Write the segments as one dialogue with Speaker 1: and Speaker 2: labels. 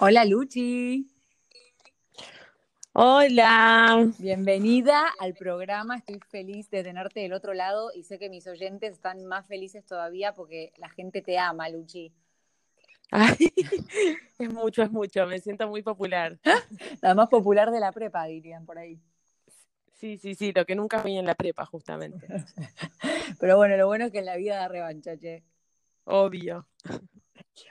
Speaker 1: Hola Luchi,
Speaker 2: Hola.
Speaker 1: bienvenida al programa. Estoy feliz de tenerte del otro lado y sé que mis oyentes están más felices todavía porque la gente te ama, Luchi.
Speaker 2: Ay, es mucho, es mucho. Me siento muy popular.
Speaker 1: La más popular de la prepa, dirían por ahí.
Speaker 2: Sí, sí, sí, lo que nunca vi en la prepa, justamente.
Speaker 1: Pero bueno, lo bueno es que en la vida da revancha, che.
Speaker 2: Obvio.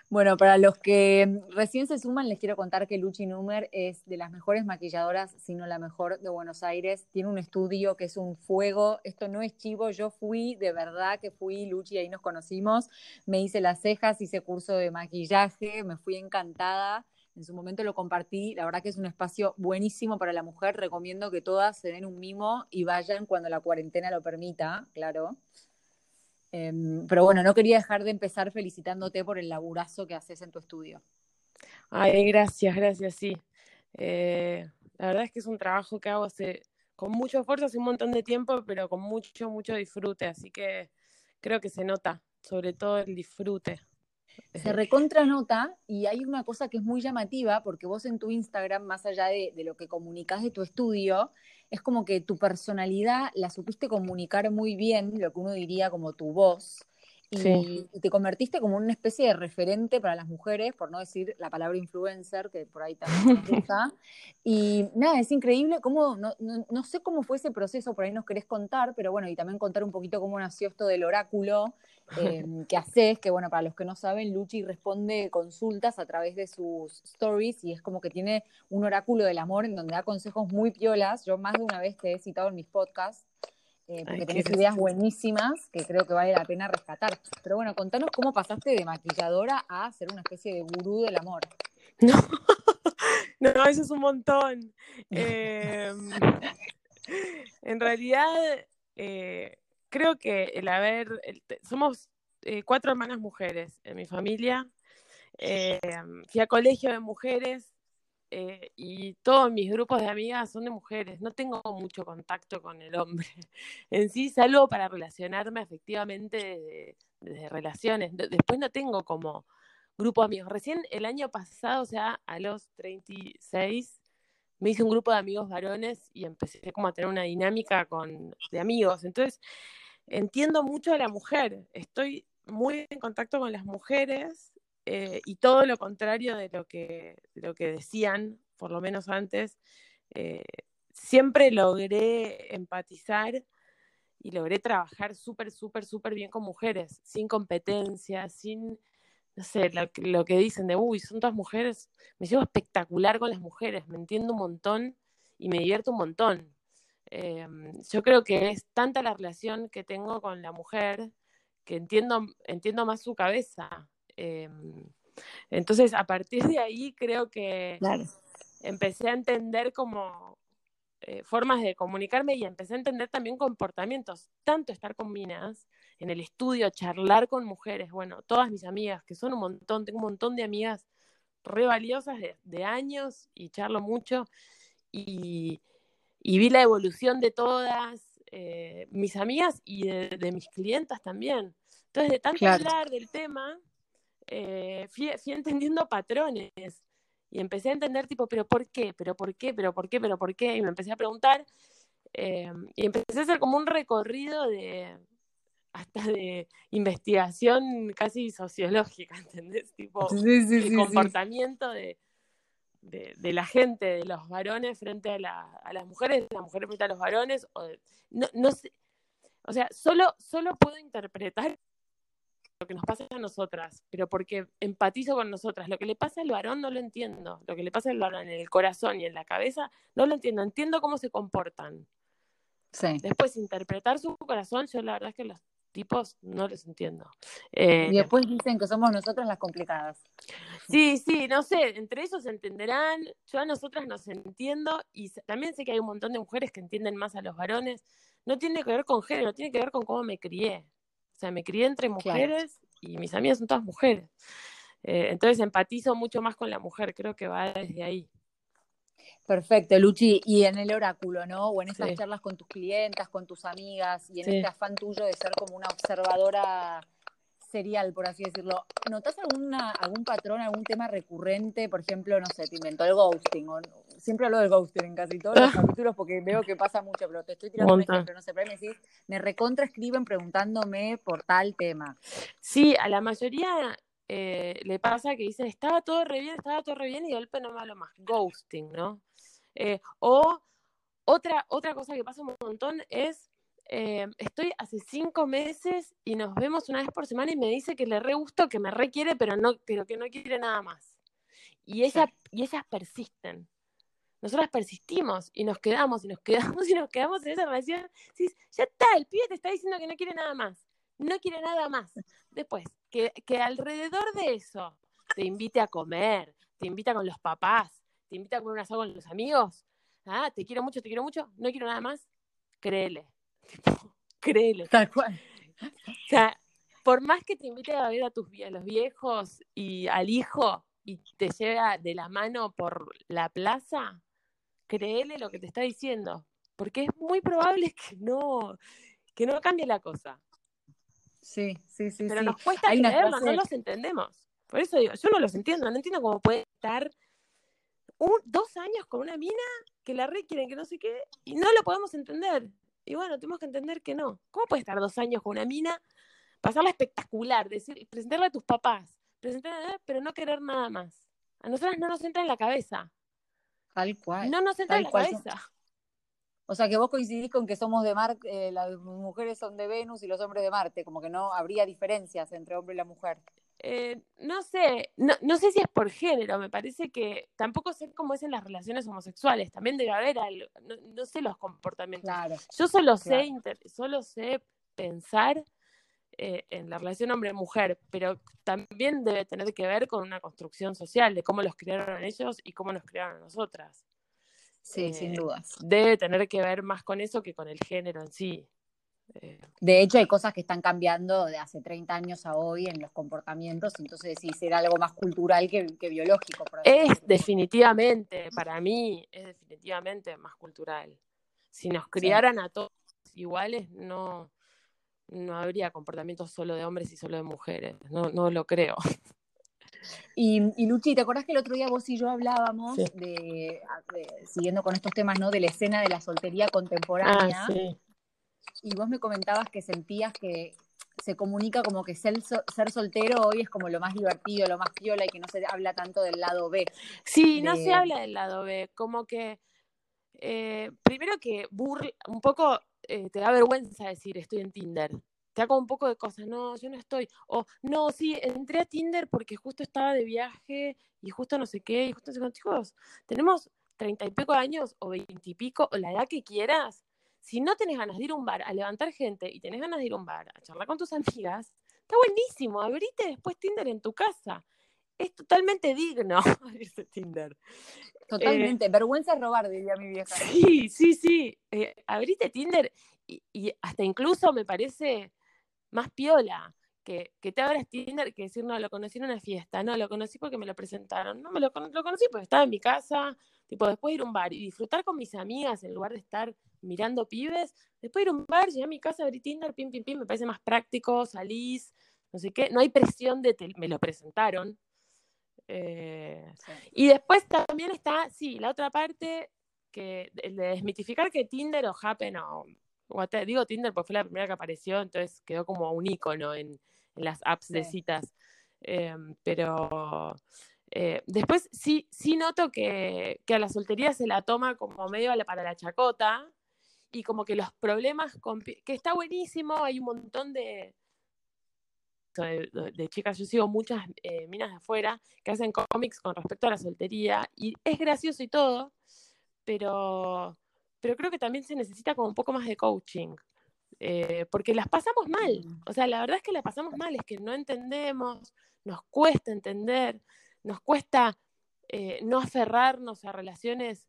Speaker 1: Bueno, para los que recién se suman, les quiero contar que Luchi Numer es de las mejores maquilladoras, si no la mejor de Buenos Aires. Tiene un estudio que es un fuego. Esto no es chivo, yo fui, de verdad que fui, Luchi, ahí nos conocimos. Me hice las cejas, hice curso de maquillaje, me fui encantada. En su momento lo compartí, la verdad que es un espacio buenísimo para la mujer. Recomiendo que todas se den un mimo y vayan cuando la cuarentena lo permita, claro. Em, pero bueno, no quería dejar de empezar felicitándote por el laburazo que haces en tu estudio.
Speaker 2: Ay, gracias, gracias, sí. Eh, la verdad es que es un trabajo que hago con mucho esfuerzo, hace un montón de tiempo, pero con mucho, mucho disfrute. Así que creo que se nota, sobre todo el disfrute.
Speaker 1: Se recontra nota y hay una cosa que es muy llamativa, porque vos en tu Instagram, más allá de, de lo que comunicás de tu estudio, es como que tu personalidad la supiste comunicar muy bien, lo que uno diría como tu voz, y,
Speaker 2: Sí.
Speaker 1: y te convertiste como una especie de referente para las mujeres, por no decir la palabra influencer, que por ahí también gusta. Y nada, es increíble cómo, no, no, no sé cómo fue ese proceso, por ahí nos querés contar, pero bueno, y también contar un poquito cómo nació esto del oráculo eh, que haces, que bueno, para los que no saben, Luchi responde consultas a través de sus stories y es como que tiene un oráculo del amor en donde da consejos muy piolas. Yo más de una vez te he citado en mis podcasts eh, porque
Speaker 2: Ay,
Speaker 1: tenés ideas buenísimas que creo que vale la pena rescatar. Pero bueno, contanos cómo pasaste de maquilladora a ser una especie de gurú del amor.
Speaker 2: No, no, eso es un montón. Eh, en realidad, eh, creo que el haber, el somos eh, cuatro hermanas mujeres en mi familia. Eh, fui a colegio de mujeres eh, y todos mis grupos de amigas son de mujeres. No tengo mucho contacto con el hombre en sí, salvo para relacionarme afectivamente desde, relaciones. De- Después no tengo como grupo de amigos. Recién el año pasado, o sea, a los 36, me hice un grupo de amigos varones y empecé como a tener una dinámica con, de amigos. Entonces, entiendo mucho a la mujer. Estoy muy en contacto con las mujeres eh, y todo lo contrario de lo que, lo que decían, por lo menos antes. eh, siempre logré empatizar y logré trabajar súper, súper, súper bien con mujeres, sin competencia, sin, no sé, lo, que- dicen de, uy, son todas mujeres. Me llevo espectacular con las mujeres, me entiendo un montón y me divierto un montón. Eh, yo creo que es tanta la relación que tengo con la mujer que entiendo, entiendo más su cabeza. Eh, entonces, a partir de ahí, creo que
Speaker 1: Claro.
Speaker 2: empecé a entender como eh, formas de comunicarme y empecé a entender también comportamientos, tanto estar con minas en el estudio, charlar con mujeres, bueno, todas mis amigas, que son un montón, tengo un montón de amigas re valiosas de, de años y charlo mucho y, y vi la evolución de todas eh, mis amigas y de, de mis clientas también. Entonces, de tanto
Speaker 1: Claro.
Speaker 2: hablar del tema, eh, fui, fui entendiendo patrones y empecé a entender tipo, pero ¿por qué? ¿Pero por qué? ¿Pero por qué? ¿Pero por qué? Y me empecé a preguntar eh, y empecé a hacer como un recorrido de hasta de investigación casi sociológica, ¿entendés? Tipo,
Speaker 1: Sí, sí,
Speaker 2: el
Speaker 1: sí,
Speaker 2: comportamiento de, de, de la gente, de los varones frente a, la, a las mujeres, de las mujeres frente a los varones, o de- no, no sé, o sea, solo, solo puedo interpretar lo que nos pasa a nosotras, pero porque empatizo con nosotras. Lo que le pasa al varón no lo entiendo. Lo que le pasa al varón en el corazón y en la cabeza no lo entiendo. Entiendo cómo se comportan.
Speaker 1: Sí.
Speaker 2: Después, interpretar su corazón, yo la verdad es que los tipos no los entiendo. Eh,
Speaker 1: Y después dicen que somos nosotras las complicadas.
Speaker 2: sí, sí, no sé, entre ellos entenderán. Yo a nosotras nos entiendo y también sé que hay un montón de mujeres que entienden más a los varones. No tiene que ver con género, tiene que ver con cómo me crié. O sea, me crié entre
Speaker 1: Claro.
Speaker 2: mujeres y mis amigas son todas mujeres. Eh, entonces empatizo mucho más con la mujer, creo que va desde ahí.
Speaker 1: Perfecto, Luchi. Y en el oráculo, ¿no? O en estas
Speaker 2: Sí.
Speaker 1: charlas con tus clientas, con tus amigas, y en
Speaker 2: Sí.
Speaker 1: este afán tuyo de ser como una observadora serial, por así decirlo, ¿notas alguna, algún patrón, algún tema recurrente? Por ejemplo, no sé, te inventó el ghosting. O, siempre hablo del ghosting en casi todos los capítulos porque veo que pasa mucho, pero te estoy tirando un ejemplo, no sé, pero me decís, me recontra escriben preguntándome por tal tema.
Speaker 2: Sí, a la mayoría eh, le pasa que dicen, estaba todo re bien, estaba todo re bien y de golpe no me hablo más. Ghosting, ¿no? Eh, o otra, otra cosa que pasa un montón es eh, estoy hace cinco meses y nos vemos una vez por semana y me dice que le re gusto, que me requiere, pero, no, pero que no quiere nada más. Y, ella, y ellas persisten. Nosotras persistimos y nos quedamos y nos quedamos y nos quedamos en esa relación. Ya está, el pibe te está diciendo que no quiere nada más. No quiere nada más. Después, que, que alrededor de eso te invite a comer, te invita con los papás, te invita a comer un asado con los amigos. Ah, te quiero mucho, te quiero mucho, no quiero nada más. Créele, créele.
Speaker 1: Tal cual.
Speaker 2: O sea, por más que te invite a ver a tus a los viejos y al hijo y te lleva de la mano por la plaza, créele lo que te está diciendo, porque es muy probable que no, que no cambie la cosa.
Speaker 1: Sí, sí, sí.
Speaker 2: Pero nos cuesta creerlo, no los entendemos. Por eso digo, yo no los entiendo, no entiendo cómo puede estar un, dos años con una mina que la requieren, que no sé qué, y no lo podemos entender. Y bueno, tenemos que entender que no. ¿Cómo puedes estar dos años con una mina, pasarla espectacular, decir, presentarla a tus papás, presentarla, pero no querer nada más? A nosotras no nos entra en la cabeza.
Speaker 1: Tal cual.
Speaker 2: No nos entra en la cabeza.
Speaker 1: O sea que vos coincidís con que somos de Marte, eh, las mujeres son de Venus y los hombres de Marte, como que no habría diferencias entre hombre y la mujer.
Speaker 2: Eh, no sé, no, no, sé si es por género, me parece que tampoco sé cómo es en las relaciones homosexuales, también debe haber algo, no, sé los comportamientos. Yo solo sé, solo sé pensar eh, en la relación hombre-mujer, pero también debe tener que ver con una construcción social de cómo los criaron ellos y cómo nos criaron a nosotras.
Speaker 1: Sí, sin eh, dudas.
Speaker 2: Debe tener que ver más con eso que con el género en sí.
Speaker 1: Eh, de hecho, hay cosas que están cambiando de hace 30 años a hoy en los comportamientos, entonces sí, será algo más cultural que, biológico.
Speaker 2: es definitivamente, para mí, es definitivamente más cultural. Si nos criaran a todos iguales, no, no habría comportamientos solo de hombres y solo de mujeres, no, no lo creo.
Speaker 1: Y, y, Luchi, ¿te acordás que el otro día vos y yo hablábamos de, siguiendo con estos temas, ¿no? De la escena de la soltería contemporánea. Ah, sí y vos me comentabas que sentías que se comunica como que ser, ser soltero hoy es como lo más divertido, lo más piola y que no se habla tanto del lado B.
Speaker 2: Sí, no se habla del lado B, como que eh, primero que un poco eh, te da vergüenza decir estoy en Tinder. Te como un poco de cosas, no, yo no estoy. O no, sí, entré a Tinder porque justo estaba de viaje y justo no sé qué, y justo no sé. Chicos, tenemos treinta y pico años o veintipico, o la edad que quieras, si no tenés ganas de ir a un bar a levantar gente y tenés ganas de ir a un bar a charlar con tus amigas, está buenísimo. Abrite después Tinder en tu casa. Es totalmente digno abrirse Tinder.
Speaker 1: Totalmente. Eh, Vergüenza es robar, diría mi vieja.
Speaker 2: Sí, sí, sí. Eh, abrite Tinder y, hasta incluso me parece más piola que, que, te abras Tinder que decir, no, lo conocí en una fiesta, no, lo conocí porque me lo presentaron, no, me lo, lo conocí porque estaba en mi casa, tipo, después de ir a un bar y disfrutar con mis amigas en lugar de estar mirando pibes, después ir a un bar, llegar a mi casa, abrir Tinder, pim, pim, pim, me parece más práctico, salís, no sé qué, no hay presión de, me lo presentaron. Eh, y después también está, sí, la otra parte, que el de desmitificar que Tinder o Happen o, digo Tinder porque fue la primera que apareció, entonces quedó como un icono en, las apps de citas. Em, pero eh, después sí, sí noto que, que, a la soltería se la toma como medio para la chacota, y como que los problemas, que está buenísimo, hay un montón de, de, chicas, yo sigo muchas eh, minas de afuera que hacen cómics con respecto a la soltería y es gracioso y todo, pero, pero creo que también se necesita como un poco más de coaching. Eh, porque las pasamos mal, mm. o sea, la verdad es que las pasamos mal, es que no entendemos, nos cuesta entender, nos cuesta eh, no aferrarnos a relaciones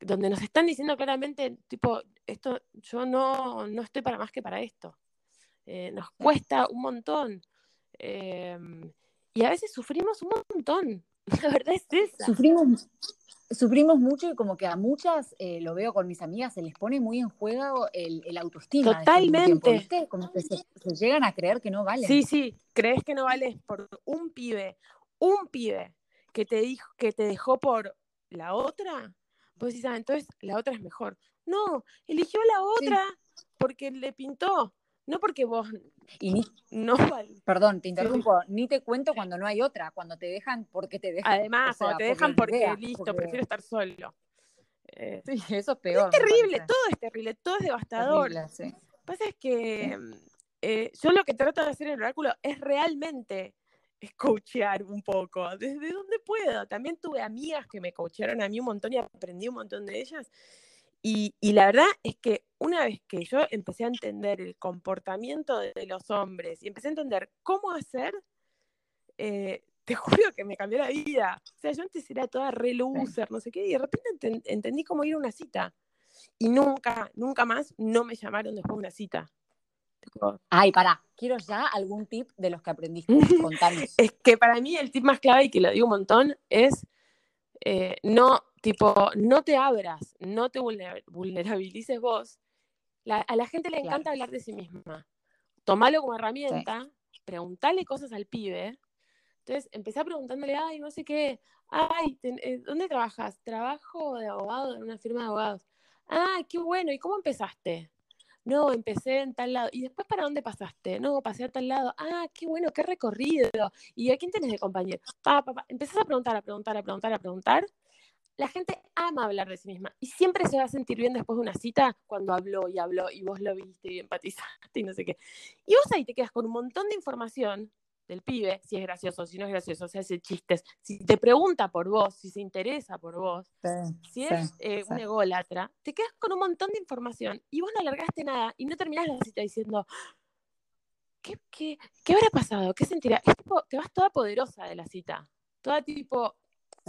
Speaker 2: donde nos están diciendo claramente, tipo, esto, yo no, no estoy para más que para esto. Eh, nos cuesta un montón. Em, y a veces sufrimos un montón. La verdad es esa.
Speaker 1: Sufrimos, sufrimos mucho y como que a muchas, eh, lo veo con mis amigas, se les pone muy en juego el, el autoestima.
Speaker 2: Totalmente.
Speaker 1: Como que se, llegan a creer que no valen.
Speaker 2: Sí, sí, crees que no vales por un pibe, un pibe que te, dijo, que te dejó por la otra, pues decís, ah, entonces la otra es mejor. No, eligió la otra porque le pintó, no porque vos
Speaker 1: y ni,
Speaker 2: no
Speaker 1: Perdón, te interrumpo, ni te cuento cuando no hay otra, cuando te dejan porque te dejan.
Speaker 2: Además, cuando te dejan porque, listo, prefiero estar solo.
Speaker 1: Eh, sí, eso es peor.
Speaker 2: Es terrible, todo es terrible, todo es devastador. Lo que pasa es que eh, yo lo que trato de hacer en el oráculo es realmente coachear un poco, desde donde puedo. También tuve amigas que me coachearon a mí un montón y aprendí un montón de ellas. Y, la verdad es que una vez que yo empecé a entender el comportamiento de, los hombres y empecé a entender cómo hacer, eh, te juro que me cambió la vida. O sea, yo antes era toda re loser, no sé qué, y de repente entendí cómo ir a una cita. Y nunca, nunca más no me llamaron después de una cita.
Speaker 1: Ay, pará, quiero ya algún tip de los que aprendiste. Contanos.
Speaker 2: es que para mí el tip más clave, y que lo digo un montón, es eh, no Tipo, no te abras, no te vulnerabilices vos. a la gente le encanta hablar de sí misma. Tomalo como herramienta, preguntale cosas al pibe. Entonces, empecé preguntándole, ay, no sé qué, ay, eh, ¿dónde trabajas? Trabajo de abogado en una firma de abogados. Ah, qué bueno, ¿y cómo empezaste? No, empecé en tal lado. ¿Y después para dónde pasaste? No, pasé a tal lado. Ah, qué bueno, qué recorrido. ¿Y a quién tenés de compañero? Pa, pa, Empezás a preguntar, a preguntar, a preguntar, a preguntar la gente ama hablar de sí misma y siempre se va a sentir bien después de una cita cuando habló y habló y vos lo viste y empatizaste y no sé qué. Y vos ahí te quedas con un montón de información del pibe, si es gracioso, si no es gracioso, si hace chistes, si te pregunta por vos, si se interesa por vos, si es eh, un ególatra, te quedas con un montón de información y vos no alargaste nada y no terminás la cita diciendo, ¿qué, qué, qué habrá pasado? ¿Qué sentirá? te vas toda poderosa de la cita, toda tipo.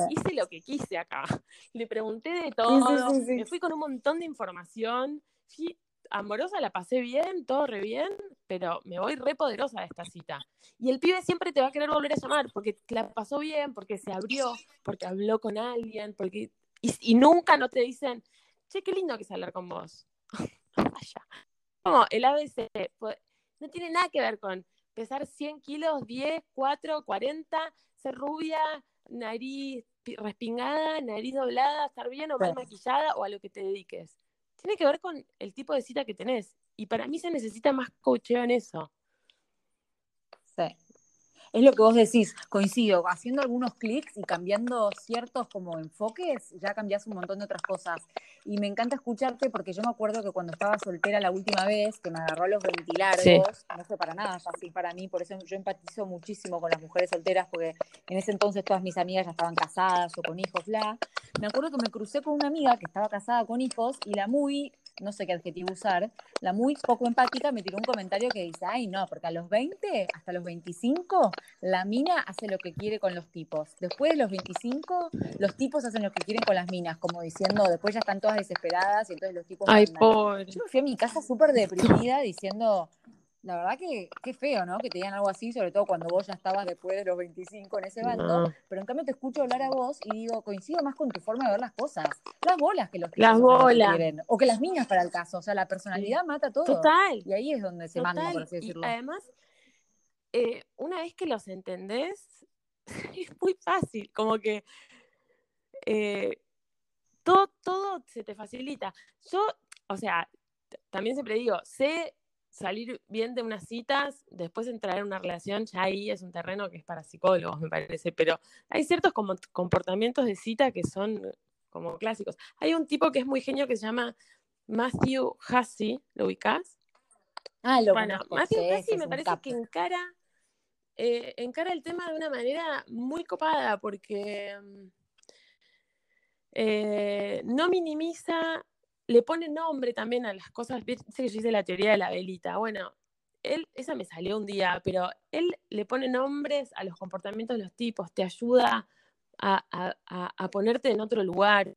Speaker 2: Hice lo que quise acá. Le pregunté de todo, me fui con un montón de información, fui amorosa, la pasé bien, todo re bien, pero me voy re poderosa de esta cita. Y el pibe siempre te va a querer volver a llamar porque la pasó bien, porque se abrió, porque habló con alguien, porque y, nunca no te dicen, che, qué lindo que es hablar con vos. Vaya. Como el ABC, pues, no tiene nada que ver con pesar 100 kilos, 10, 4, 40, ser rubia, nariz respingada, nariz doblada, estar bien o mal maquillada o a lo que te dediques. Tiene que ver con el tipo de cita que tenés. Y para mí se necesita más coacheo en eso.
Speaker 1: Sí es lo que vos decís, coincido, haciendo algunos clics y cambiando ciertos como enfoques, ya cambias un montón de otras cosas. Y me encanta escucharte porque yo me acuerdo que cuando estaba soltera la última vez, que me agarró los ventilargos, no fue para nada fácil para mí, por eso yo empatizo muchísimo con las mujeres solteras, porque en ese entonces todas mis amigas ya estaban casadas o con hijos, bla. Me acuerdo que me crucé con una amiga que estaba casada con hijos y la muy no sé qué adjetivo usar, la muy poco empática me tiró un comentario que dice, ay no, porque a los 20 hasta los 25 la mina hace lo que quiere con los tipos. Después de los 25 los tipos hacen lo que quieren con las minas, como diciendo, después ya están todas desesperadas y entonces los tipos...
Speaker 2: Ay, pobre.
Speaker 1: Yo me fui a mi casa súper deprimida diciendo, la verdad que qué feo, ¿no? Que te digan algo así, sobre todo cuando vos ya estabas después de los 25 en ese bando. Pero en cambio te escucho hablar a vos y digo, coincido más con tu forma de ver las cosas. Las bolas que los que
Speaker 2: Las bolas.
Speaker 1: o que las niñas para el caso. O sea, la personalidad mata todo.
Speaker 2: Total.
Speaker 1: Y ahí es donde se manda, por así decirlo.
Speaker 2: Y además, eh, una vez que los entendés, es muy fácil. Como que eh, todo, todo se te facilita. Yo, o sea, también siempre digo, sé salir bien de unas citas, después entrar en una relación, ya ahí es un terreno que es para psicólogos, me parece, pero hay ciertos como comportamientos de cita que son como clásicos. Hay un tipo que es muy genio que se llama Matthew Hussey, ¿lo ubicás?
Speaker 1: Ah, lo
Speaker 2: Bueno, Matthew Hussey me parece que encara, eh, encara el tema de una manera muy copada, porque mm, eh, no minimiza le pone nombre también a las cosas. Sé que yo hice la teoría de la velita. Bueno, él, esa me salió un día, pero él le pone nombres a los comportamientos de los tipos, te ayuda a, ponerte en otro lugar.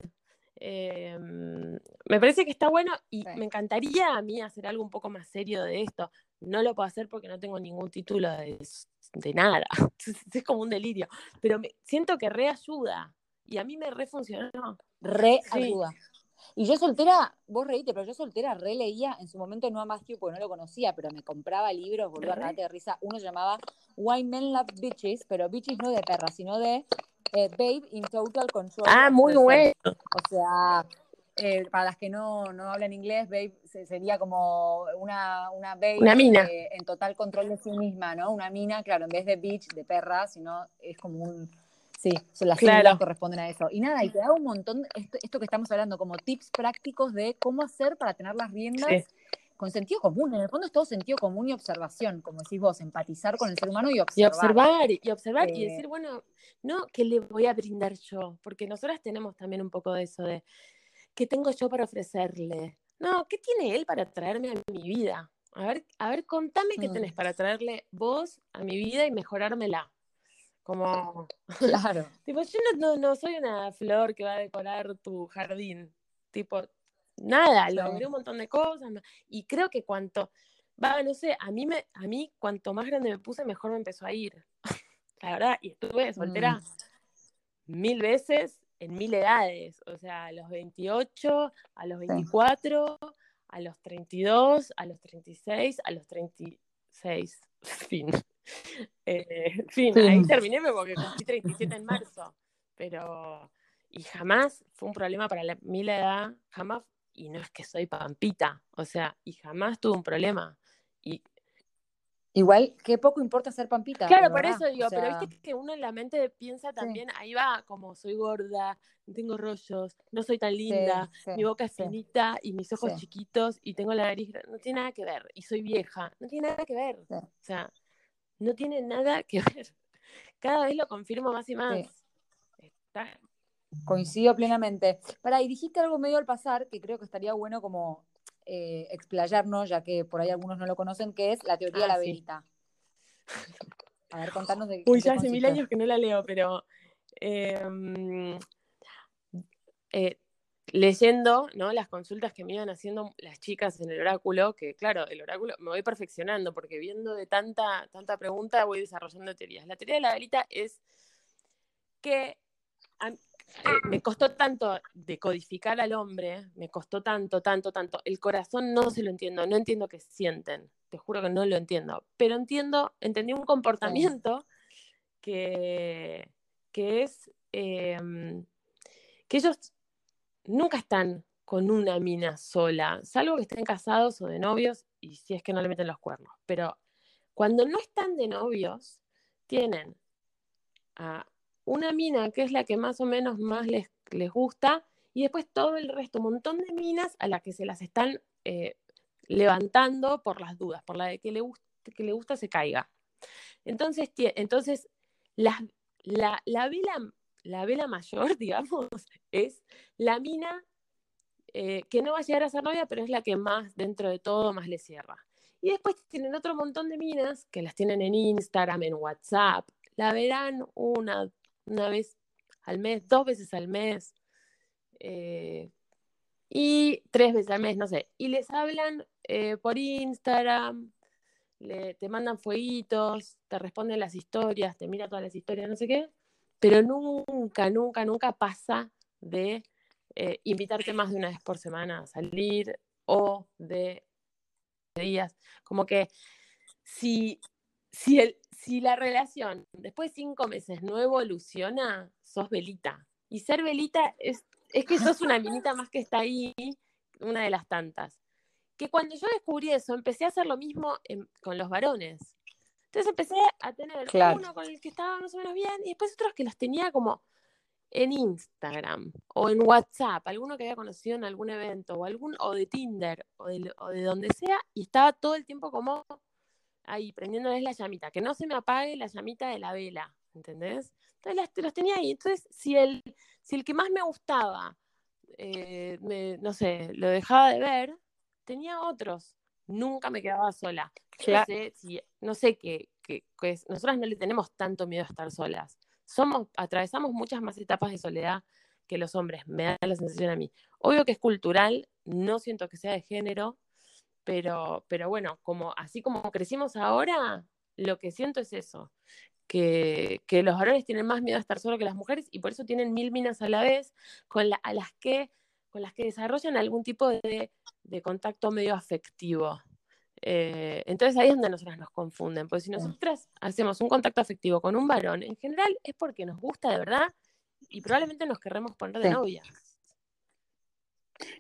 Speaker 2: Em, me parece que está bueno y me encantaría a mí hacer algo un poco más serio de esto. No lo puedo hacer porque no tengo ningún título de, nada. es como un delirio. Pero me, siento que reayuda. Y a mí me refuncionó.
Speaker 1: Re ayuda. Y yo soltera, vos reíte, pero yo soltera releía, en su momento no a Matthew porque no lo conocía, pero me compraba libros, volvió a de risa. Uno se llamaba Why Men Love Bitches, pero bitches no de perra, sino de eh, Babe in Total Control.
Speaker 2: Ah, muy bueno.
Speaker 1: O sea, eh, para las que no, no hablan inglés, Babe sería como una, una babe
Speaker 2: una mina.
Speaker 1: en total control de sí misma, ¿no? Una mina, claro, en vez de bitch, de perra, sino es como un Sí, son las claro. corresponden a eso. Y nada, y te da un montón, esto, que estamos hablando, como tips prácticos de cómo hacer para tener las riendas con sentido común. En el fondo es todo sentido común y observación, como decís vos, empatizar con el ser humano y observar.
Speaker 2: Y observar, y, observar, y eh, decir, bueno, no, ¿qué le voy a brindar yo? Porque nosotras tenemos también un poco de eso de, ¿qué tengo yo para ofrecerle? No, ¿qué tiene él para traerme a mi vida? A ver, a ver, contame qué mm. tenés para traerle vos a mi vida y mejorármela. Como,
Speaker 1: claro.
Speaker 2: tipo, yo no, no, soy una flor que va a decorar tu jardín. Tipo, nada, logré un montón de cosas. Y creo que cuanto, va, no sé, a mí, me, a mí cuanto más grande me puse, mejor me empezó a ir. La verdad, y estuve soltera mm. mil veces en mil edades. O sea, a los 28, a los 24, a los 32, a los 36, a los 36. Fin. Eh, fin, ahí terminé porque cumplí 37 en marzo, pero y jamás fue un problema para la, mí la edad, jamás, y no es que soy pampita, o sea, y jamás tuve un problema. Y,
Speaker 1: Igual, qué poco importa ser pampita.
Speaker 2: Claro, por eso digo, pero viste que uno en la mente piensa también, ahí va, como soy gorda, tengo rollos, no soy tan linda, mi boca es finita y mis ojos chiquitos y tengo la nariz, no tiene nada que ver, y soy vieja, no tiene nada que ver. O sea, no tiene nada que ver. Cada vez lo confirmo más y más.
Speaker 1: Coincido plenamente. Para, y dijiste algo medio al pasar que creo que estaría bueno como eh, explayarnos, ya que por ahí algunos no lo conocen, que es la teoría de la ah, velita. A ver, contanos de
Speaker 2: Uy, ya hace mil años que no la leo, pero em, eh, leyendo ¿no? las consultas que me iban haciendo las chicas en el oráculo, que claro, el oráculo me voy perfeccionando porque viendo de tanta, tanta pregunta voy desarrollando teorías. La teoría de la velita es que eh, me costó tanto decodificar al hombre, me costó tanto, tanto, tanto. El corazón no se lo entiendo, no entiendo qué sienten, te juro que no lo entiendo, pero entiendo, entendí un comportamiento que, que es em, que ellos nunca están con una mina sola, salvo que estén casados o de novios y si es que no le meten los cuernos. Pero cuando no están de novios, tienen a una mina que es la que más o menos más les, les gusta y después todo el resto, un montón de minas a las que se las están eh, levantando por las dudas, por la de que le, gusta, que le gusta se caiga. Entonces, entonces la, la, la vela la vela mayor, digamos, es la mina eh, que no va a llegar a ser novia, pero es la que más, dentro de todo, más le cierra. Y después tienen otro montón de minas que las tienen en Instagram, en WhatsApp. La verán una, una vez al mes, dos veces al mes. Eh, y tres veces al mes, no sé. Y les hablan eh, por Instagram, te mandan fueguitos, te responden las historias, te mira todas las historias, no sé qué pero nunca, nunca, nunca pasa de eh, invitarte más de una vez por semana a salir o de días. Como que si, si, el, si la relación después de cinco meses no evoluciona, sos velita. Y ser velita es, es que sos una minita más que está ahí, una de las tantas. Que cuando yo descubrí eso, empecé a hacer lo mismo con los varones. Entonces empecé a tener uno con el que estaba más o menos bien y después otros que los tenía como en Instagram o en WhatsApp, alguno que había conocido en algún evento o algún o de Tinder o de, donde sea y estaba todo el tiempo como ahí prendiéndoles la llamita, que no se me apague la llamita de la vela, ¿entendés? Entonces los tenía ahí. Entonces, si el, si el que más me gustaba, eh, no sé, lo dejaba de ver, tenía otros nunca me quedaba sola. No sé, si, no sé qué, nosotras no le tenemos tanto miedo a estar solas. Somos, atravesamos muchas más etapas de soledad que los hombres, me da la sensación a mí. Obvio que es cultural, no siento que sea de género, pero, pero bueno, como, así como crecimos ahora, lo que siento es eso, que, que, los varones tienen más miedo a estar solo que las mujeres y por eso tienen mil minas a la vez con a las que, con las que desarrollan algún tipo de, de contacto medio afectivo. Eh, entonces ahí es donde nosotras nos confunden, porque si nosotras hacemos un contacto afectivo con un varón, en general es porque nos gusta de verdad y probablemente nos querremos poner de novia.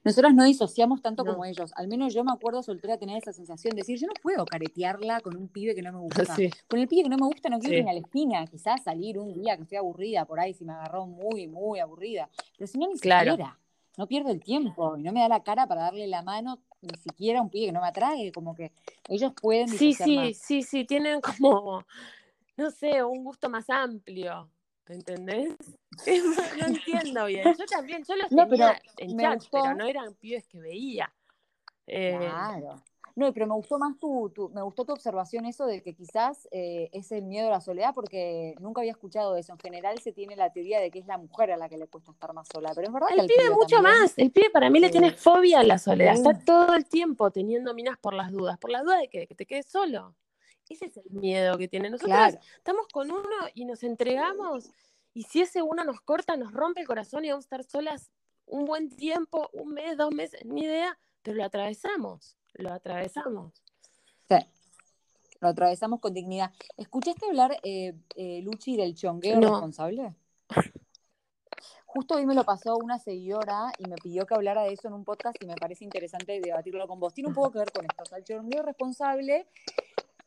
Speaker 1: Nosotras no disociamos tanto como ellos. Al menos yo me acuerdo soltera tener esa sensación de decir, yo no puedo caretearla con un pibe que no me gusta. Con el pibe que no me gusta no quiero ir a la esquina, quizás salir un día que estoy aburrida por ahí, si me agarró muy, muy aburrida. Pero si no, ni siquiera. No pierdo el tiempo y no me da la cara para darle la mano ni siquiera a un pibe que no me atrae. Como que ellos pueden.
Speaker 2: Sí, sí, sí, sí, tienen como, no sé, un gusto más amplio. ¿Entendés? no entiendo bien. Yo también, yo los tenía en chat, pero no eran pibes que veía.
Speaker 1: Eh, claro. No, pero me gustó más tu, me gustó tu observación eso de que quizás eh, es el miedo a la soledad, porque nunca había escuchado eso. En general se tiene la teoría de que es la mujer a la que le cuesta estar más sola, pero es verdad
Speaker 2: el
Speaker 1: que
Speaker 2: pibe, mucho más. El pibe para mí le tiene fobia a la soledad. Está todo el tiempo teniendo minas por las dudas, por las dudas de que, te quedes solo. Ese es el miedo que tiene. Nosotros estamos con uno y nos entregamos y si ese uno nos corta, nos rompe el corazón y vamos a estar solas un buen tiempo, un mes, dos meses, ni idea, pero lo atravesamos, lo atravesamos.
Speaker 1: Sí, lo atravesamos con dignidad. ¿Escuchaste hablar, eh, eh, Luchi, del chongueo responsable? Justo hoy me lo pasó una seguidora y me pidió que hablara de eso en un podcast y me parece interesante debatirlo con vos. Tiene un poco que ver con esto. O sea, el chongueo responsable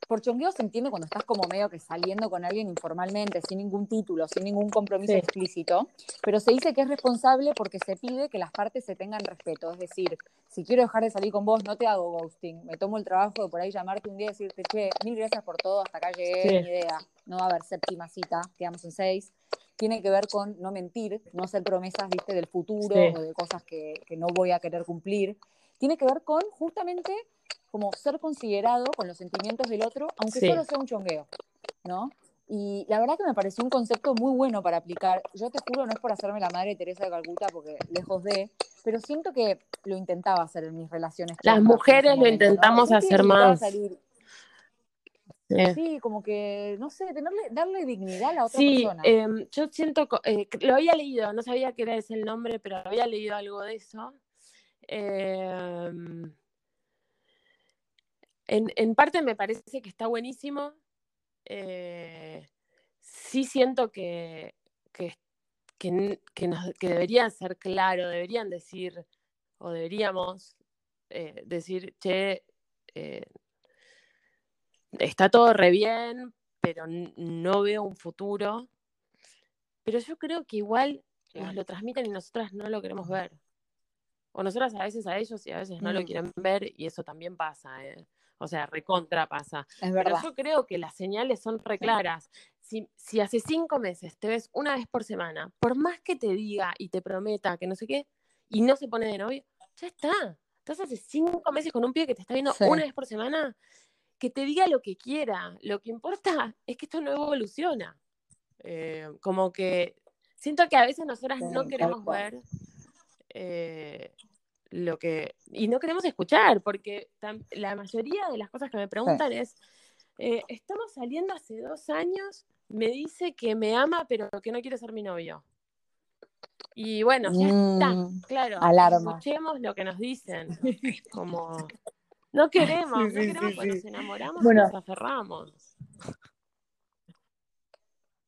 Speaker 1: por chongueo se entiende cuando estás como medio que saliendo con alguien informalmente, sin ningún título, sin ningún compromiso explícito, pero se dice que es responsable porque se pide que las partes se tengan respeto. Es decir, si quiero dejar de salir con vos, no te hago ghosting. Me tomo el trabajo de por ahí llamarte un día y decirte, che, mil gracias por todo, hasta acá llegué, ni idea. No va a haber séptima cita, quedamos en seis. Tiene que ver con no mentir, no hacer promesas, viste, del futuro o de cosas que, que no voy a querer cumplir. Tiene que ver con justamente como ser considerado con los sentimientos del otro, aunque solo sea un chongueo, ¿no? Y la verdad que me pareció un concepto muy bueno para aplicar. Yo te juro, no es por hacerme la madre Teresa de Calcuta, porque lejos de, pero siento que lo intentaba hacer en mis relaciones.
Speaker 2: Las mujeres lo intentamos hacer más.
Speaker 1: Sí. como que, no sé, tenerle, darle dignidad a la otra persona.
Speaker 2: Sí, em, yo siento, eh, lo había leído, no sabía que era ese el nombre, pero había leído algo de eso. Eh, en, parte me parece que está buenísimo. Eh, sí siento que, que, deberían ser claro, deberían decir, o deberíamos eh, decir, che, eh, está todo re bien, pero no veo un futuro. Pero yo creo que igual nos lo transmiten y nosotras no lo queremos ver. O nosotras a veces a ellos y a veces no lo mm. quieren ver y eso también pasa. ¿eh? O sea, recontra pasa. Es verdad. Pero yo creo que las señales son reclaras. Si, si hace cinco meses te ves una vez por semana, por más que te diga y te prometa que no sé qué, y no se pone de novio, ya está. Estás hace cinco meses con un pie que te está viendo una vez por semana, que te diga lo que quiera. Lo que importa es que esto no evoluciona. Eh, como que siento que a veces nosotras no queremos ver eh, lo que, y no queremos escuchar, porque la mayoría de las cosas que me preguntan es, eh, estamos saliendo hace dos años, me dice que me ama, pero que no quiere ser mi novio. Y bueno, ya está, mm, claro, escuchemos lo que nos dicen, como, no queremos, no queremos, cuando nos enamoramos nos aferramos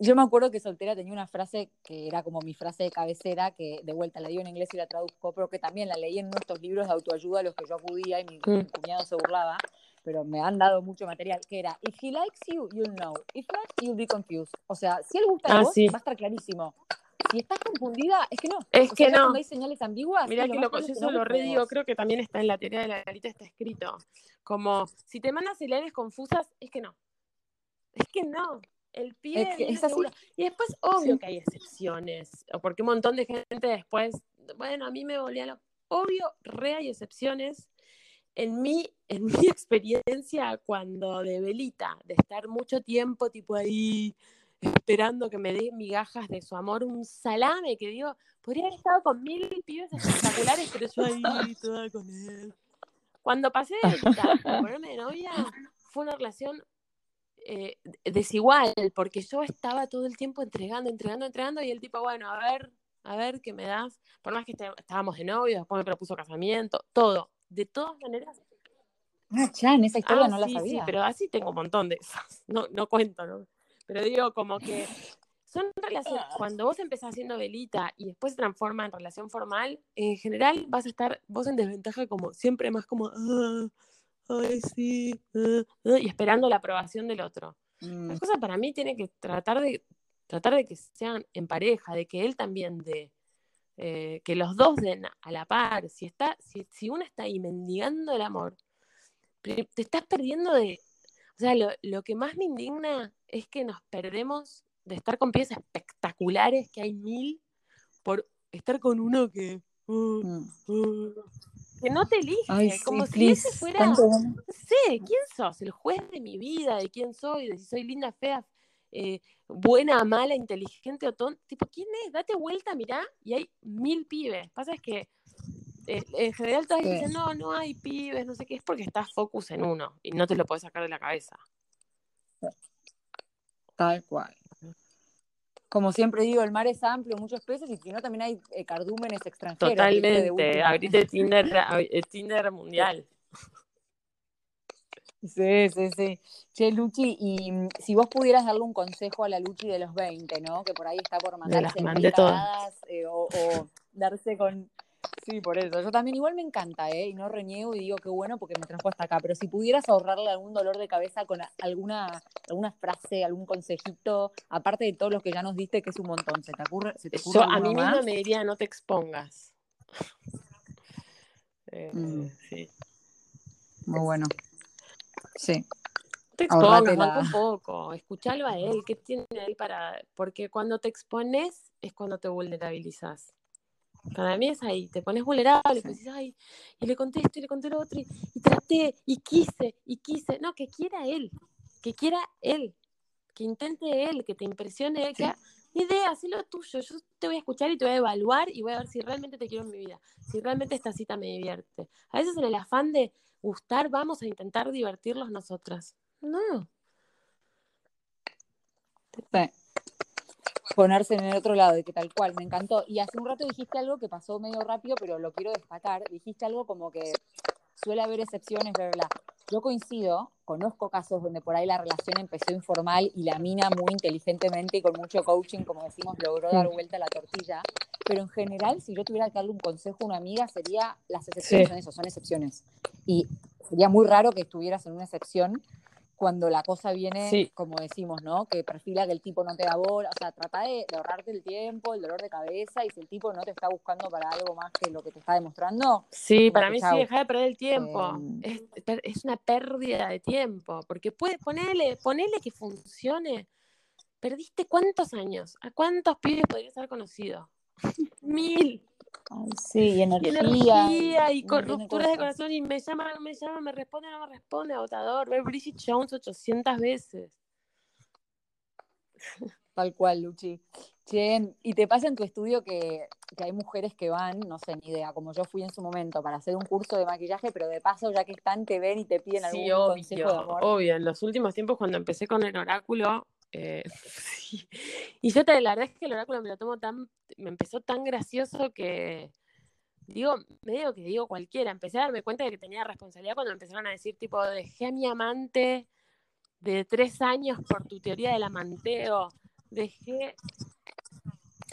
Speaker 1: yo me acuerdo que soltera tenía una frase que era como mi frase de cabecera, que de vuelta la digo en inglés y la traduzco, pero que también la leí en nuestros libros de autoayuda a los que yo acudía y mi, mm. cuñado se burlaba, pero me han dado mucho material, que era, if he likes you, you'll know. If not, you'll be confused. O sea, si él gusta de ah, vos, va a estar clarísimo. Si estás confundida, es que no.
Speaker 2: Es que no.
Speaker 1: Cuando hay señales ambiguas.
Speaker 2: Mira que lo, yo eso lo redigo, creo que también está en la teoría de la garita, está escrito. Como, si te mandas señales confusas, es que no. Es que no. El pie es, así. Y después, obvio que hay excepciones, o porque un montón de gente después, bueno, a mí me volvía lo... Obvio, re hay excepciones. En mi, en mi experiencia, cuando de velita, de estar mucho tiempo tipo ahí, esperando que me dé migajas de su amor, un salame que digo, podría haber estado con mil pibes espectaculares, pero yo ahí toda con él. Cuando pasé de ponerme de novia, fue una relación eh, desigual, porque yo estaba todo el tiempo entregando, entregando, entregando, y el tipo, bueno, a ver, a ver qué me das. Por más que estábamos de novio, después me propuso casamiento, todo. De todas maneras.
Speaker 1: Ah, Chan, esa historia ah, no la sabía.
Speaker 2: Sí, pero así tengo un montón de esas. No, no cuento, ¿no? Pero digo, como que son relaciones, cuando vos empezás haciendo velita y después se transforma en relación formal, en general vas a estar vos en desventaja como siempre más como, ah, ay, sí, ah, ah", y esperando la aprobación del otro. La mm. cosa para mí tiene que tratar de, tratar de que sean en pareja, de que él también dé, eh, que los dos den a la par. Si, está, si, si uno está ahí mendigando el amor, te estás perdiendo de... O sea, lo, lo que más me indigna es que nos perdemos de estar con pies espectaculares, que hay mil, por estar con uno que... Uh, mm. uh, que no te elige, como si ese fuera, no sé, ¿quién sos? El juez de mi vida, de quién soy, de si soy linda, fea, eh, buena, mala, inteligente o tonta. Tipo, ¿quién es? Date vuelta, mirá, y hay mil pibes. Pasa es que eh, en general todas dicen, no, no hay pibes, no sé qué, es porque estás focus en uno y no te lo puedes sacar de la cabeza.
Speaker 1: Tal cual. Como siempre digo, el mar es amplio, muchos peces y si no también hay eh, cardúmenes extranjeros.
Speaker 2: Totalmente, abrite Tinder, eh, Tinder mundial.
Speaker 1: Sí, sí, sí. Che, Luchi, y mm, si vos pudieras darle un consejo a la Luchi de los 20, ¿no? Que por ahí está por mandarse eh, o, o darse con Sí, por eso. Yo también igual me encanta, ¿eh? Y no reniego y digo que bueno porque me trajo hasta acá. Pero si pudieras ahorrarle algún dolor de cabeza con alguna, alguna frase, algún consejito, aparte de todos los que ya nos diste, que es un montón, ¿se te ocurre? Se te
Speaker 2: Yo, a mí misma me diría no te expongas.
Speaker 1: Eh, mm. Sí. Muy bueno. Sí.
Speaker 2: Te expongas, un poco, escuchalo a él, ¿qué tiene él para...? Porque cuando te expones es cuando te vulnerabilizas. Para mí es ahí, te pones vulnerable, pues dices, ay, y le conté esto y le conté lo otro, y, traté, y quise, y quise. No, que quiera él, que quiera él, que intente él, que te impresione él, que idea, haz lo tuyo, yo te voy a escuchar y te voy a evaluar y voy a ver si realmente te quiero en mi vida, si realmente esta cita me divierte. A veces en el afán de gustar vamos a intentar divertirlos nosotras. No.
Speaker 1: Sí ponerse en el otro lado, de que tal cual, me encantó. Y hace un rato dijiste algo que pasó medio rápido, pero lo quiero destacar. Dijiste algo como que suele haber excepciones, verdad. Yo coincido, conozco casos donde por ahí la relación empezó informal y la mina muy inteligentemente y con mucho coaching, como decimos, logró dar vuelta a la tortilla. Pero en general, si yo tuviera que darle un consejo a una amiga, sería las excepciones son eso, son excepciones. Y sería muy raro que estuvieras en una excepción cuando la cosa viene, como decimos, ¿no? Que perfila que el tipo no te da bola, o sea, trata de, ahorrarte el tiempo, el dolor de cabeza, y si el tipo no te está buscando para algo más que lo que te está demostrando.
Speaker 2: Sí, para mí sí, deja de perder el tiempo. Em, es, una pérdida de tiempo, porque puede ponerle, ponerle que funcione. ¿Perdiste cuántos años? ¿A cuántos pibes podrías haber conocido? Mil
Speaker 1: sí, y energía.
Speaker 2: Y, energía, y de corazón, y me llama, no me llama, me responde, no me responde, agotador. Ver Bridget Jones 800 veces.
Speaker 1: Tal cual, Luchi. y te pasa en tu estudio que, hay mujeres que van, no sé, ni idea, como yo fui en su momento, para hacer un curso de maquillaje, pero de paso, ya que están, te ven y te piden algún consejo de amor.
Speaker 2: Obvio, en los últimos tiempos, cuando empecé con el oráculo, eh, y yo te, la verdad es que el oráculo me lo tomo tan, me empezó tan gracioso que, digo, me digo que digo cualquiera, empecé a darme cuenta de que tenía responsabilidad cuando empezaron a decir, tipo, dejé a mi amante de tres años por tu teoría del amanteo, dejé...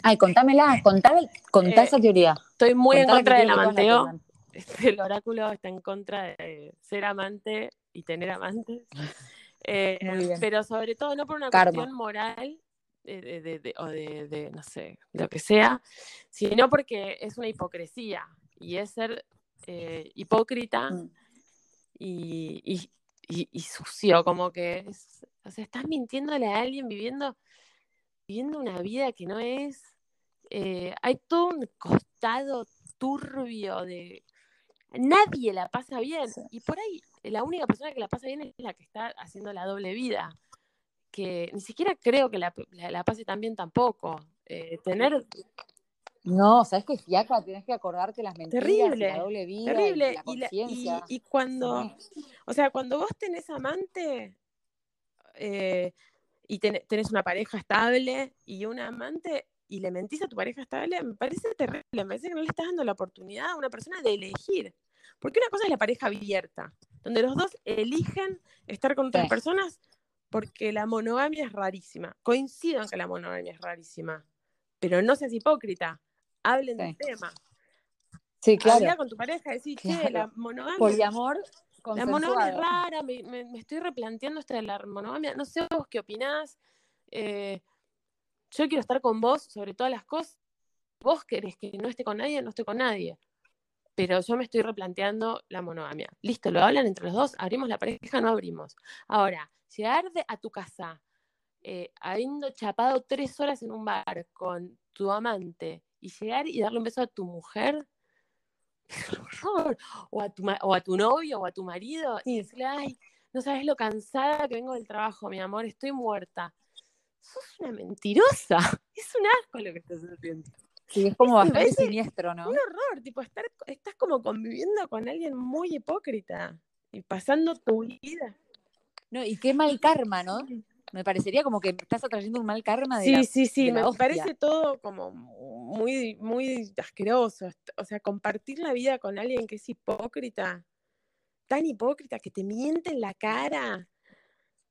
Speaker 1: Ay, contámela, contá, contá esa teoría.
Speaker 2: Estoy muy en contra del amanteo. El oráculo está en contra de ser amante y tener amantes. Eh, pero sobre todo no por una cuestión moral de, o de, no sé, lo que sea, sino porque es una hipocresía y es ser eh, hipócrita mm. y, sucio, como que es, o sea, estás mintiéndole a alguien viviendo, viviendo una vida que no es. Eh, hay todo un costado turbio de nadie la pasa bien. Y por ahí la única persona que la pasa bien es la que está haciendo la doble vida. que ni siquiera creo que la, la, pase tan bien tampoco. Eh, tener
Speaker 1: no, sabes que fiaca, tienes que acordarte las mentiras, terrible, la doble vida, terrible. Y, la
Speaker 2: y, cuando, o sea, cuando vos tenés amante eh, y tenés una pareja estable y un amante y le mentís a tu pareja estable, me parece terrible, me parece que no le estás dando la oportunidad a una persona de elegir. Porque una cosa es la pareja abierta, donde los dos eligen estar con otras personas porque la monogamia es rarísima. Coincido en que la monogamia es rarísima, pero no seas hipócrita hablen del tema.
Speaker 1: Sí, claro.
Speaker 2: con tu pareja, decir, che, la monogamia.
Speaker 1: Poliamor.
Speaker 2: La monogamia es rara, me, estoy replanteando esta de la monogamia. No sé vos qué opinás. Eh, yo quiero estar con vos sobre todas las cosas. Vos querés que no esté con nadie, no estoy con nadie. Pero yo me estoy replanteando la monogamia. Listo, lo hablan entre los dos, abrimos la pareja, no abrimos. Ahora, llegar a tu casa eh, habiendo chapado tres horas en un bar con tu amante y llegar y darle un beso a tu mujer, o a tu, o a tu novio o a tu marido, y decirle, ay, no sabes lo cansada que vengo del trabajo, mi amor, estoy muerta. Sos una mentirosa. Es un asco lo que estás haciendo.
Speaker 1: Sí, es como bastante siniestro, ¿no?
Speaker 2: Un horror, tipo, estar, estás como conviviendo con alguien muy hipócrita y pasando tu vida.
Speaker 1: No, y qué mal karma, ¿no? Me parecería como que estás atrayendo un mal karma de
Speaker 2: Sí, sí, sí, me parece todo como muy, muy asqueroso. O sea, compartir la vida con alguien que es hipócrita, tan hipócrita, que te miente en la cara.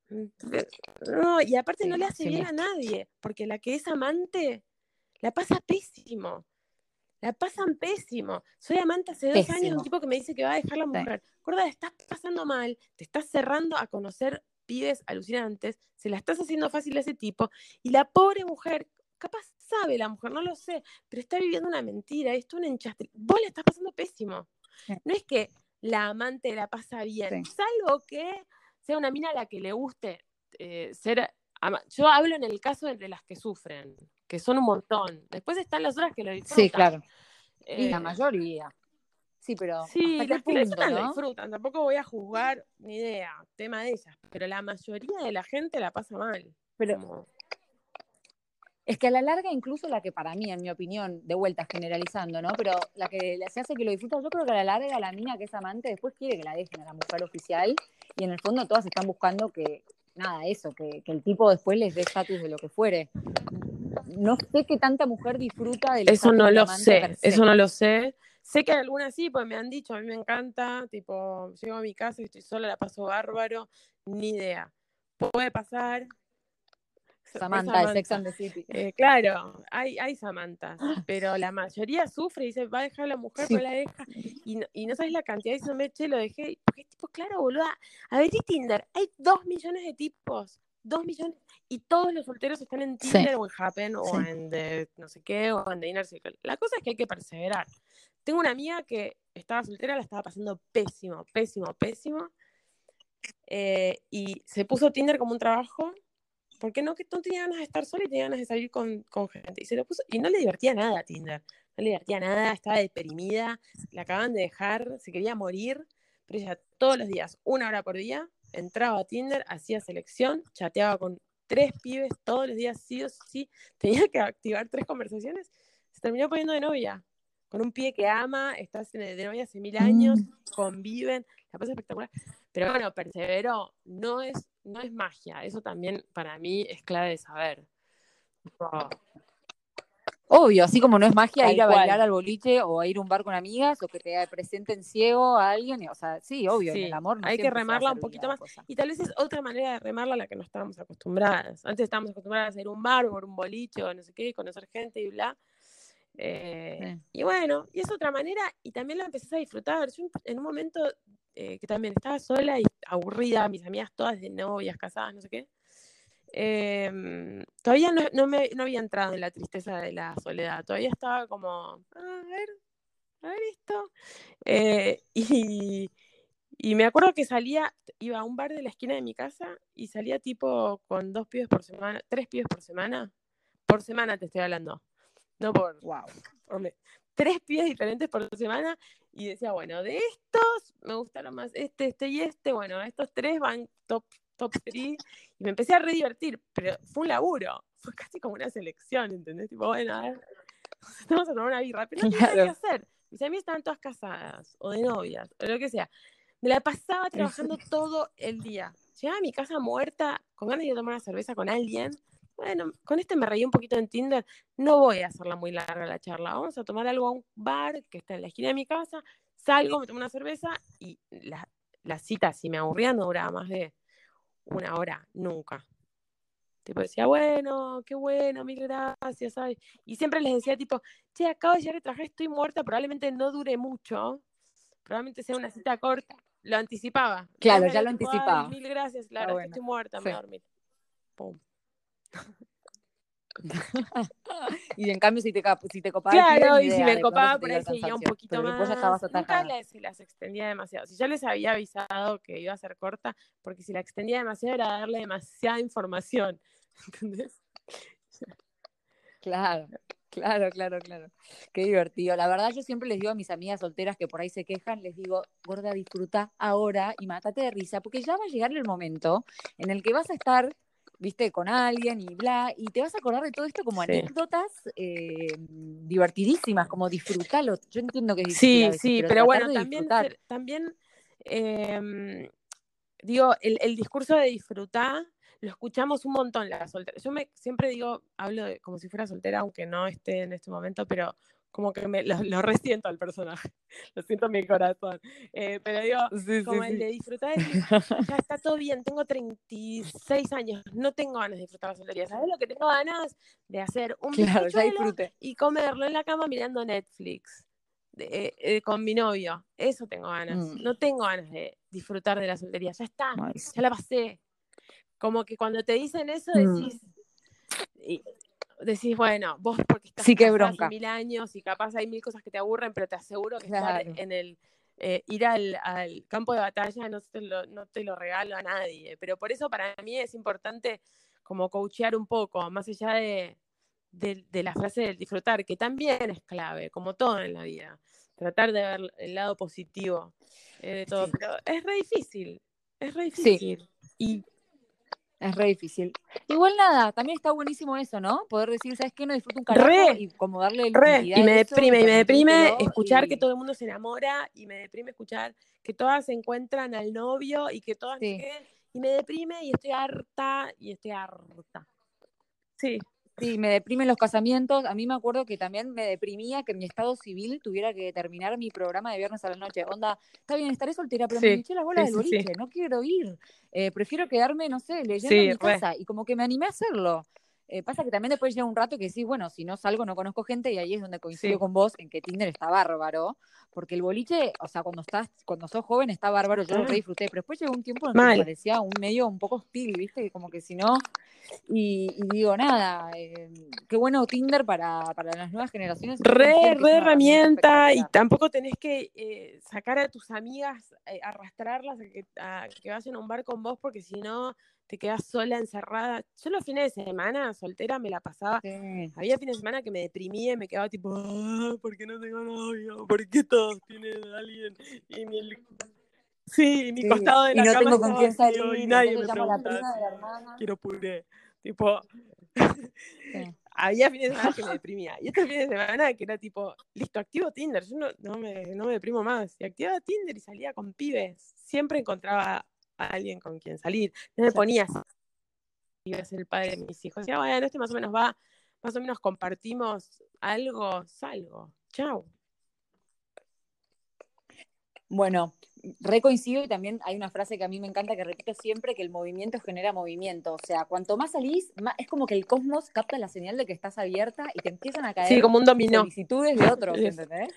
Speaker 2: No, y aparte no le hace bien a nadie, porque la que es amante la pasa pésimo. La pasan pésimo. Soy amante hace dos años de un tipo que me dice que va a dejar la mujer. Sí. estás pasando mal, te estás cerrando a conocer pibes alucinantes, se la estás haciendo fácil a ese tipo, y la pobre mujer, capaz sabe la mujer, no lo sé, pero está viviendo una mentira, esto es un enchastre. Vos le estás pasando pésimo. No es que la amante la pasa bien, salvo que sea una mina a la que le guste eh, ser. Yo hablo en el caso de las que sufren, que son un montón. Después están las otras que lo disfrutan.
Speaker 1: Sí, claro. y la eh, mayoría. Sí, pero
Speaker 2: sí, las que disfrutan. Tampoco voy a juzgar ni idea, tema de ellas. Pero la mayoría de la gente la pasa mal.
Speaker 1: Pero es que a la larga, incluso la que para mí, en mi opinión, de vuelta generalizando, ¿no? Pero la que se hace que lo disfruta, yo creo que a la larga la mina que es amante después quiere que la dejen a la mujer oficial y en el fondo todas están buscando que, nada, eso, que, el tipo después les dé estatus de lo que fuere. No sé qué tanta mujer disfruta del
Speaker 2: Eso no lo sé, eso no lo sé. Sé que algunas sí, pues me han dicho, a mí me encanta, tipo, llego a mi casa y estoy sola, la paso bárbaro, ni idea. Puede pasar.
Speaker 1: Samantha, de Sex and the City.
Speaker 2: Eh, claro, hay, hay Samantha, pero la mayoría sufre y dice, va a dejar a la mujer, no la deja. Y no, y no sabes la cantidad, y me che, lo dejé. Porque tipo, claro, boluda, a ver, Tinder, hay dos millones de tipos, dos millones, y todos los solteros están en Tinder o en Happen o en de, no sé qué, o en The Inner Circle. La cosa es que hay que perseverar. Tengo una amiga que estaba soltera, la estaba pasando pésimo, pésimo, pésimo. Eh, y se puso Tinder como un trabajo, porque no, que no tenía ganas de estar sola y tenía ganas de salir con, gente. Y se lo puso, y no le divertía nada a Tinder. No le divertía nada, estaba deprimida, la acaban de dejar, se quería morir, pero ella todos los días, una hora por día, entraba a Tinder, hacía selección, chateaba con tres pibes todos los días, sí o sí, tenía que activar tres conversaciones, se terminó poniendo de novia con un pie que ama, estás de novia hace mil años, mm. conviven, la cosa espectacular. Pero bueno, persevero, no es, no es magia, eso también para mí es clave de saber.
Speaker 1: Obvio, así como no es magia ir a bailar al boliche o a ir a un bar con amigas o que te presenten ciego a alguien, o sea, sí, obvio, en el amor no
Speaker 2: Hay que remarla un poquito más. Y tal vez es otra manera de remarla a la que no estábamos acostumbradas. Antes estábamos acostumbradas a ir a un bar o a un boliche o no sé qué, conocer gente y bla. Eh, y bueno, y es otra manera, y también la empecé a disfrutar. Yo en un momento eh, que también estaba sola y aburrida, mis amigas todas de novias, casadas, no sé qué. Em, todavía no, me, no había entrado en la tristeza de la soledad, todavía estaba como, a ver, a ver esto. Eh, y, y me acuerdo que salía, iba a un bar de la esquina de mi casa y salía tipo con dos pibes por semana, tres pibes por semana. Por semana te estoy hablando no por, wow, tres pies diferentes por semana y decía, bueno, de estos me gustaron más este, este y este, bueno, estos tres van top top 3 y me empecé a re divertir, pero fue un laburo, fue casi como una selección, ¿entendés? Tipo, bueno, a ver, estamos a tomar una birra, pero no tenía nada que hacer. Mis amigas estaban todas casadas, o de novias, o lo que sea. Me la pasaba trabajando todo el día. Llegaba a mi casa muerta, con ganas de tomar una cerveza con alguien. Bueno, con este me reí un poquito en Tinder. No voy a hacerla muy larga la charla. Vamos a tomar algo a un bar que está en la esquina de mi casa. Salgo, me tomo una cerveza y la, la cita, si me aburría, no duraba más de una hora, nunca. Tipo, decía, bueno, qué bueno, mil gracias, ¿sabes? Y siempre les decía, tipo, che, acabo de llegar a trabajar, estoy muerta, probablemente no dure mucho, probablemente sea una cita corta. Lo anticipaba.
Speaker 1: Claro, ya lo anticipaba.
Speaker 2: Mil gracias, la verdad estoy muerta, me voy a dormir. Pum.
Speaker 1: y en cambio, si te, si te copaba.
Speaker 2: Claro, y si me copaba, por ahí seguía un poquito más. Nunca les, las extendía demasiado. Si ya les había avisado que iba a ser corta, porque si la extendía demasiado era darle demasiada información. ¿Entendés?
Speaker 1: Claro. Claro, claro, claro. Qué divertido. La verdad, yo siempre les digo a mis amigas solteras que por ahí se quejan, les digo, gorda, disfruta ahora y mátate de risa, porque ya va a llegar el momento en el que vas a estar viste, con alguien y bla, y te vas a acordar de todo esto como anécdotas eh, divertidísimas, como disfrutarlo. Yo entiendo que es
Speaker 2: Sí, sí, pero, bueno, también, también em, digo, el, el, discurso de disfrutar lo escuchamos un montón la soltera. Yo me, siempre digo, hablo de, como si fuera soltera, aunque no esté en este momento, pero como que me, lo, lo, resiento al personaje, lo siento en mi corazón. Eh, pero digo, como el de disfrutar, ya está todo bien, tengo 36 años, no tengo ganas de disfrutar la soltería. ¿Sabes lo que tengo ganas? De hacer un claro, y comerlo en la cama mirando Netflix. Eh, eh, con mi novio, eso tengo ganas. Mm. No tengo ganas de disfrutar de la soltería, ya está, ya la pasé. Como que cuando te dicen eso mm. decís, decís, bueno, vos porque estás
Speaker 1: sí,
Speaker 2: mil años y capaz hay mil cosas que te aburren, pero te aseguro que estar en el eh, ir al, campo de batalla no te, lo, no te lo regalo a nadie. Pero por eso para mí es importante como coachear un poco, más allá de, de, la frase del disfrutar, que también es clave, como todo en la vida. Tratar de ver el lado positivo eh, de todo. Pero es re difícil, es re difícil. Y
Speaker 1: es re difícil. Igual nada, también está buenísimo eso, ¿no? Poder decir, ¿sabes qué? No disfruto un carajo y como darle
Speaker 2: re. Y me deprime, y me deprime escuchar que todo el mundo se enamora y me deprime escuchar que todas se encuentran al novio y que todas y me deprime y estoy harta y estoy harta. Sí.
Speaker 1: Sí, me deprimen los casamientos. A mí me acuerdo que también me deprimía que mi estado civil tuviera que terminar mi programa de viernes a la noche. Onda, está bien, estaré soltera, pero me eché la bola del boliche, no quiero ir. Eh, prefiero quedarme, no sé, leyendo en mi casa. Y como que me animé a hacerlo. Eh, pasa que también después llega un rato que sí, bueno, si no salgo no conozco gente y ahí es donde coincido con vos en que Tinder está bárbaro, porque el boliche, o sea, cuando estás, cuando sos joven está bárbaro, yo lo disfruté, pero después llegó un tiempo en que me parecía un medio un poco hostil, ¿viste? Como que si no, y, digo, nada, eh, qué bueno Tinder para, para las nuevas generaciones.
Speaker 2: Re, re herramienta y tampoco tenés que eh, sacar a tus amigas, arrastrarlas a que, a que vayan a un bar con vos, porque si no te quedas sola, encerrada. Yo los fines de semana, soltera, me la pasaba. Había fines de semana que me deprimía y me quedaba tipo, ah, ¿por qué no tengo novio? ¿Por qué todos tienen a alguien? Y mi, sí, mi costado de la
Speaker 1: y
Speaker 2: no
Speaker 1: tengo con quién salir,
Speaker 2: y nadie me pregunta, quiero puré. Tipo, había fines de semana que me deprimía. Y estos fines de semana que era tipo, listo, activo Tinder. Yo no, no, me, no me deprimo más. Y activaba Tinder y salía con pibes. Siempre encontraba alguien con quien salir. No me ponía iba a ser el padre de mis hijos. Decía, bueno, este más o menos va, más o menos compartimos algo, salgo. Chao.
Speaker 1: Bueno, recoincido y también hay una frase que a mí me encanta que repito siempre, que el movimiento genera movimiento. O sea, cuanto más salís, más, es como que el cosmos capta la señal de que estás abierta y te empiezan a caer
Speaker 2: sí, como un dominó.
Speaker 1: solicitudes de otros, ¿entendés?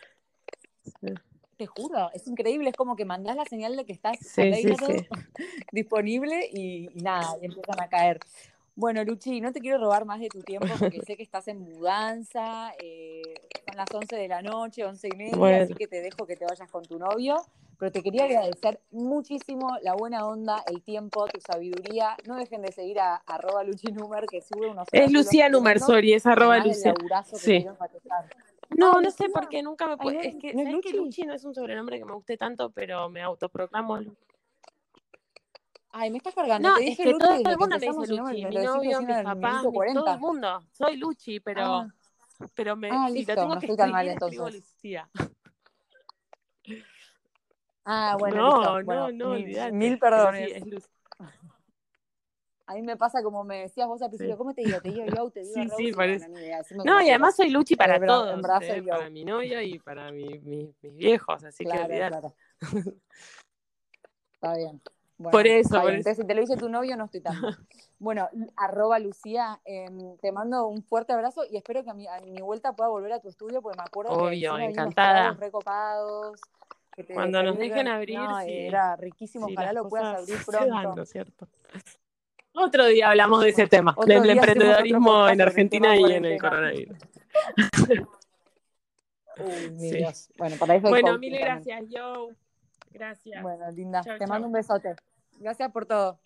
Speaker 1: Te juro, es increíble, es como que mandás la señal de que estás disponible y, nada, y empiezan a caer. Bueno, Luchi, no te quiero robar más de tu tiempo porque sé que estás en mudanza, eh, son las 11 de la noche, 11 y media, así que te dejo que te vayas con tu novio, pero te quería agradecer muchísimo la buena onda, el tiempo, tu sabiduría. No dejen de seguir a arroba Numer, que sube unos...
Speaker 2: Es Lucía Numer, sorry, es arroba Lucía. Sí. No, no sé por qué nunca me puede. es que, ¿sabes que Luchi no es un sobrenombre que me guste tanto, pero me autoproclamo.
Speaker 1: Ay, me estás cargando.
Speaker 2: No,
Speaker 1: te
Speaker 2: es
Speaker 1: dije
Speaker 2: que
Speaker 1: Luchi
Speaker 2: todo el mundo me dice
Speaker 1: no
Speaker 2: Luchi, mi novio, mis papás,
Speaker 1: 40.
Speaker 2: todo el mundo. Soy Luchi, pero,
Speaker 1: Ah,
Speaker 2: pero me,
Speaker 1: Ah,
Speaker 2: si
Speaker 1: listo,
Speaker 2: lo tengo
Speaker 1: no
Speaker 2: que
Speaker 1: mal,
Speaker 2: escribir,
Speaker 1: entonces.
Speaker 2: Lucía.
Speaker 1: ah, bueno,
Speaker 2: no,
Speaker 1: listo.
Speaker 2: no,
Speaker 1: Bueno,
Speaker 2: no,
Speaker 1: mil,
Speaker 2: olvídate.
Speaker 1: mil
Speaker 2: Pero sí,
Speaker 1: perdones.
Speaker 2: es Lucy.
Speaker 1: A mí me pasa como me decías vos al principio,
Speaker 2: Sí.
Speaker 1: ¿cómo te digo? ¿Te digo yo? ¿Te digo
Speaker 2: Sí,
Speaker 1: Rose?
Speaker 2: sí,
Speaker 1: decime
Speaker 2: No,
Speaker 1: como
Speaker 2: y además soy Luchi para
Speaker 1: en
Speaker 2: todos, ¿eh? para mi novio y para mi- mi- mis viejos, así que
Speaker 1: Claro,
Speaker 2: olvídate.
Speaker 1: claro. Está bien. Bueno,
Speaker 2: Por eso, por eso.
Speaker 1: Entonces, si te lo dice tu novio, no estoy tan. Bueno, arroba Lucía, em, te mando un fuerte abrazo y espero que a mi, a mi vuelta pueda volver a tu estudio, porque me acuerdo que
Speaker 2: Obvio,
Speaker 1: vimos
Speaker 2: encantada.
Speaker 1: recopados. que te
Speaker 2: Cuando nos dejen abrir,
Speaker 1: no,
Speaker 2: sí.
Speaker 1: era riquísimo.
Speaker 2: Sí,
Speaker 1: Ojalá lo puedas abrir pronto.
Speaker 2: ¿no es cierto? Otro día hablamos de ese tema, del emprendedorismo en Argentina y en el coronavirus.
Speaker 1: Uy, mi
Speaker 2: Sí.
Speaker 1: Dios. Bueno, para eso
Speaker 2: Bueno, mil gracias, yo. Gracias.
Speaker 1: Bueno, linda.
Speaker 2: Chau,
Speaker 1: te mando un besote. Gracias por todo.